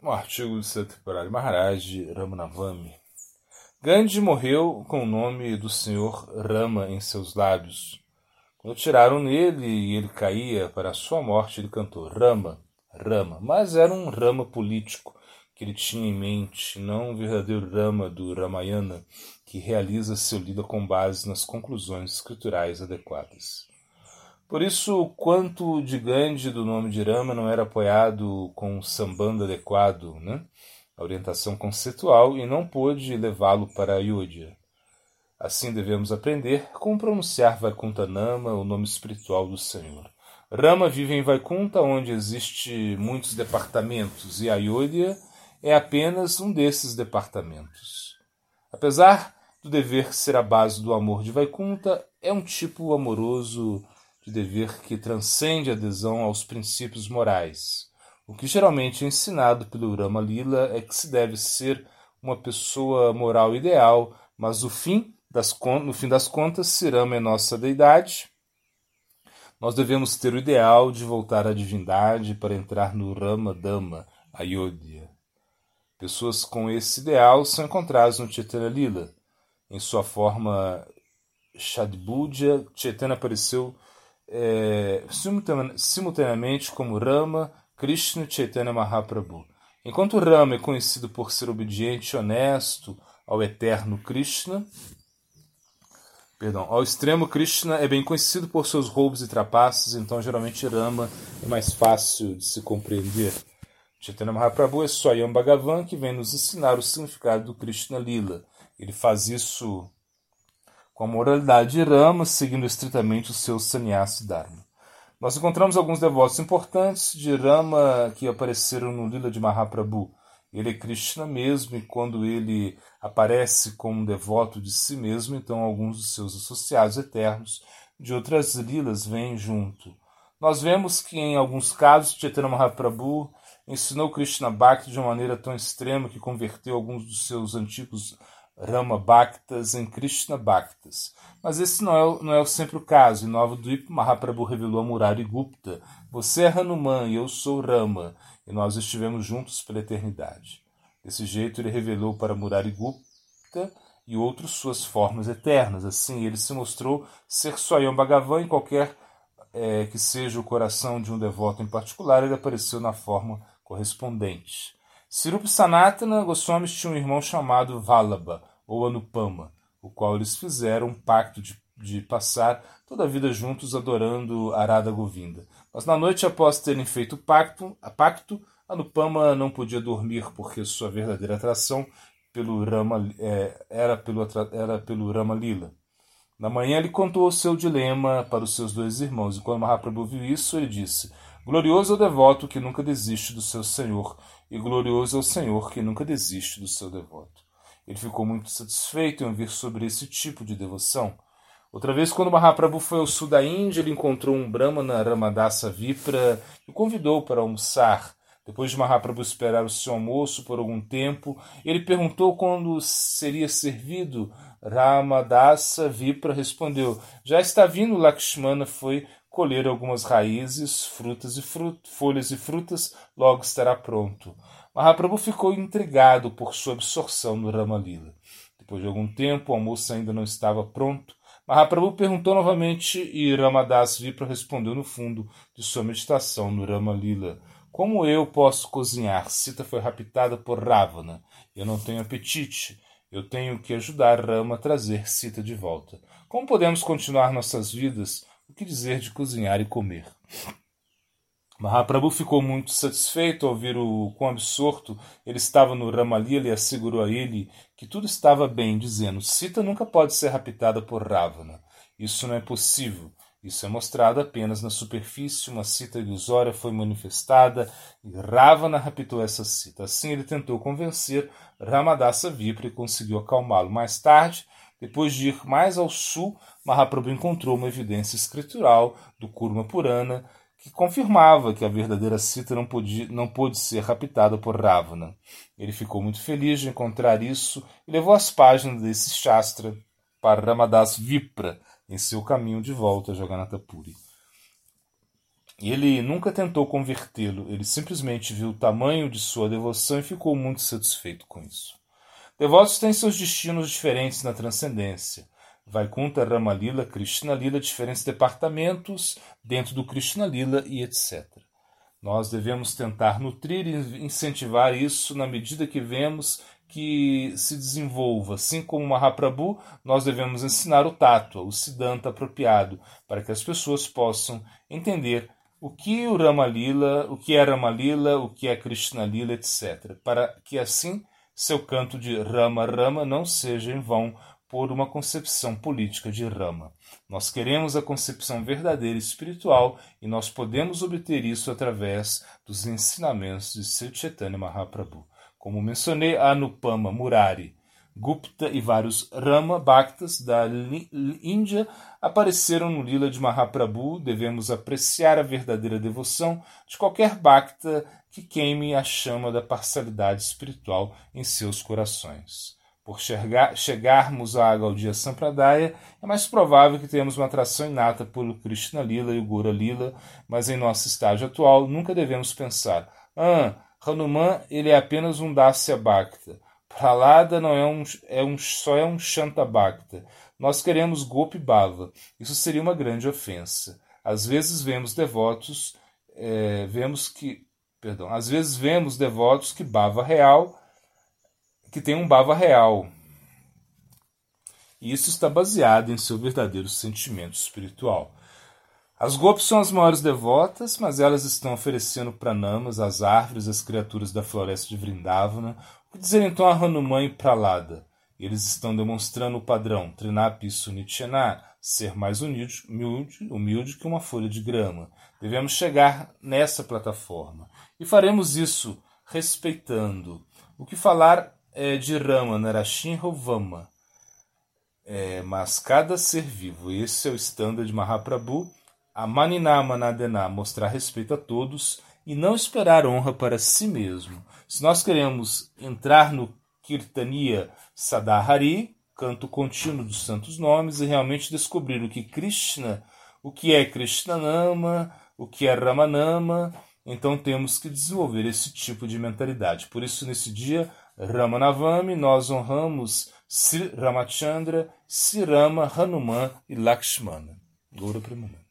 Um artigo de Satyaprari Maharaj Ramanavami. Gandhi morreu com o nome do senhor Rama em seus lábios. Quando tiraram nele e ele caía para a sua morte, ele cantou Rama, Rama. Mas era um Rama político que ele tinha em mente, não um verdadeiro Rama do Ramayana, que realiza seu lida com base nas conclusões escriturais adequadas. Por isso, o quanto de Gandhi do nome de Rama não era apoiado com um sambando adequado, né? a orientação conceitual, e não pôde levá-lo para Ayodhya. Assim devemos aprender como pronunciar Vaikunthanama, o nome espiritual do Senhor. Rama vive em Vaikunta, onde existe muitos departamentos, e Ayodhya é apenas um desses departamentos. Apesar do dever ser a base do amor de Vaikunta, é um tipo amoroso de dever que transcende a adesão aos princípios morais. O que geralmente é ensinado pelo Rama Lila é que se deve ser uma pessoa moral ideal, mas no fim das, no fim das contas, se Rama é nossa deidade, nós devemos ter o ideal de voltar à divindade para entrar no Rama Dhamma, Ayodhya. Pessoas com esse ideal são encontradas no Chaitanya Lila. Em sua forma Shadbudya, Chaitanya apareceu é, simultaneamente como Rama, Krishna e Chaitanya Mahaprabhu. Enquanto Rama é conhecido por ser obediente e honesto ao eterno Krishna, perdão, ao extremo Krishna é bem conhecido por seus roubos e trapaças, então geralmente Rama é mais fácil de se compreender. Chaitanya Mahaprabhu é Swayam Bhagavan que vem nos ensinar o significado do Krishna Lila. Ele faz isso com a moralidade de Rama, seguindo estritamente o seu sannyasi dharma. Nós encontramos alguns devotos importantes de Rama que apareceram no Lila de Mahaprabhu. Ele é Krishna mesmo, e quando ele aparece como um devoto de si mesmo, então alguns dos seus associados eternos de outras lilas vêm junto. Nós vemos que em alguns casos Chaitanya Mahaprabhu ensinou Krishna Bhakti de uma maneira tão extrema que converteu alguns dos seus antigos Rama Bhaktas em Krishna Bhaktas. Mas esse não é, não é sempre o caso. Em Nova Dvip, Mahaprabhu revelou a Murari Gupta: Você é Hanuman e eu sou Rama, e nós estivemos juntos pela eternidade. Desse jeito, ele revelou para Murari Gupta e outros suas formas eternas. Assim, ele se mostrou ser Swayam Bhagavan em qualquer é, que seja o coração de um devoto em particular, ele apareceu na forma correspondente. Sirup Sanatana Goswamis tinha um irmão chamado Vallabha, ou Anupama, o qual eles fizeram um pacto de, de passar toda a vida juntos adorando Arada Govinda. Mas na noite após terem feito o pacto, a pacto, Anupama não podia dormir porque sua verdadeira atração pelo Rama, é, era, pelo, era pelo Rama Lila. Na manhã ele contou o seu dilema para os seus dois irmãos, e quando Mahaprabhu viu isso, ele disse: Glorioso é o devoto que nunca desiste do seu Senhor, e glorioso é o Senhor que nunca desiste do seu devoto. Ele ficou muito satisfeito em ouvir sobre esse tipo de devoção. Outra vez, quando Mahaprabhu foi ao sul da Índia, ele encontrou um Brahmana Ramadasa Vipra e o convidou para almoçar. Depois de Mahaprabhu esperar o seu almoço por algum tempo, ele perguntou quando seria servido. Ramadasa Vipra respondeu: Já está vindo. Lakshmana foi colher algumas raízes, frutas e folhas e frutas, logo estará pronto. Mahaprabhu ficou intrigado por sua absorção no Ramalila. Depois de algum tempo, o almoço ainda não estava pronto. Mahaprabhu perguntou novamente e Ramadas Vipra respondeu no fundo de sua meditação no Ramalila. Como eu posso cozinhar? Sita foi raptada por Ravana. Eu não tenho apetite. Eu tenho que ajudar Rama a trazer Sita de volta. Como podemos continuar nossas vidas o que dizer de cozinhar e comer? Mahaprabhu ficou muito satisfeito ao ver o quão absorto ele estava no Ramalila e assegurou a ele que tudo estava bem, dizendo: Sita nunca pode ser raptada por Ravana. Isso não é possível. Isso é mostrado apenas na superfície. Uma cita ilusória foi manifestada e Ravana raptou essa cita. Assim ele tentou convencer Ramadasa Vipra e conseguiu acalmá-lo. Mais tarde, depois de ir mais ao sul, Mahaprabhu encontrou uma evidência escritural do Kurma Purana que confirmava que a verdadeira Sita não, podia, não pôde ser raptada por Ravana. Ele ficou muito feliz de encontrar isso e levou as páginas desse Shastra para Ramadas Vipra em seu caminho de volta a Jagannatha Puri. Ele nunca tentou convertê-lo, ele simplesmente viu o tamanho de sua devoção e ficou muito satisfeito com isso. Devotos têm seus destinos diferentes na transcendência. Vaikunta, Rama Lila, Krishna Lila, diferentes departamentos dentro do Krishna Lila e etc. Nós devemos tentar nutrir e incentivar isso na medida que vemos que se desenvolva. Assim como Mahaprabhu, nós devemos ensinar o tato, o siddhanta apropriado, para que as pessoas possam entender o que o Ramalila, o que é Ramalila, o que é Krishna Lila, etc. Para que assim seu canto de Rama Rama não seja em vão por uma concepção política de Rama. Nós queremos a concepção verdadeira e espiritual e nós podemos obter isso através dos ensinamentos de Sri Chaitanya Mahaprabhu. Como mencionei, Anupama Murari Gupta e vários Rama Bhaktas da Índia apareceram no Lila de Mahaprabhu. Devemos apreciar a verdadeira devoção de qualquer Bhakta que queime a chama da parcialidade espiritual em seus corações. Por chegar, chegarmos à Gaudiya Sampradaya, é mais provável que tenhamos uma atração inata pelo Krishna Lila e o Gura Lila, mas em nosso estágio atual nunca devemos pensar: ah, Hanuman ele é apenas um Dasya Bhakta. Prahlada não é um, é um, só é um Shanta Bhakta. Nós queremos Gopi Bhava. Isso seria uma grande ofensa. Às vezes vemos devotos, é, vemos que, perdão, às vezes vemos devotos que Bhava real, que tem um Bhava real. E isso está baseado em seu verdadeiro sentimento espiritual. As Gopis são as maiores devotas, mas elas estão oferecendo pranamas às árvores, às criaturas da floresta de Vrindavana, o que dizer então a Hanuman e Pralada? Eles estão demonstrando o padrão Trinapi Sunichena, ser mais humilde, humilde, humilde que uma folha de grama. Devemos chegar nessa plataforma. E faremos isso respeitando. O que falar é de Rama, Narashin Rovama. É, mas cada ser vivo, esse é o estándar de Mahaprabhu, a Maninama mostrar respeito a todos e não esperar honra para si mesmo. Se nós queremos entrar no Kirtaniya Sadahari, canto contínuo dos santos nomes, e realmente descobrir o que Krishna, o que é Krishnanama, o que é Ramanama, então temos que desenvolver esse tipo de mentalidade. Por isso, nesse dia, Ramanavami, nós honramos Sri Ramachandra, Sri Rama, Hanuman e Lakshmana. Goura Premananda.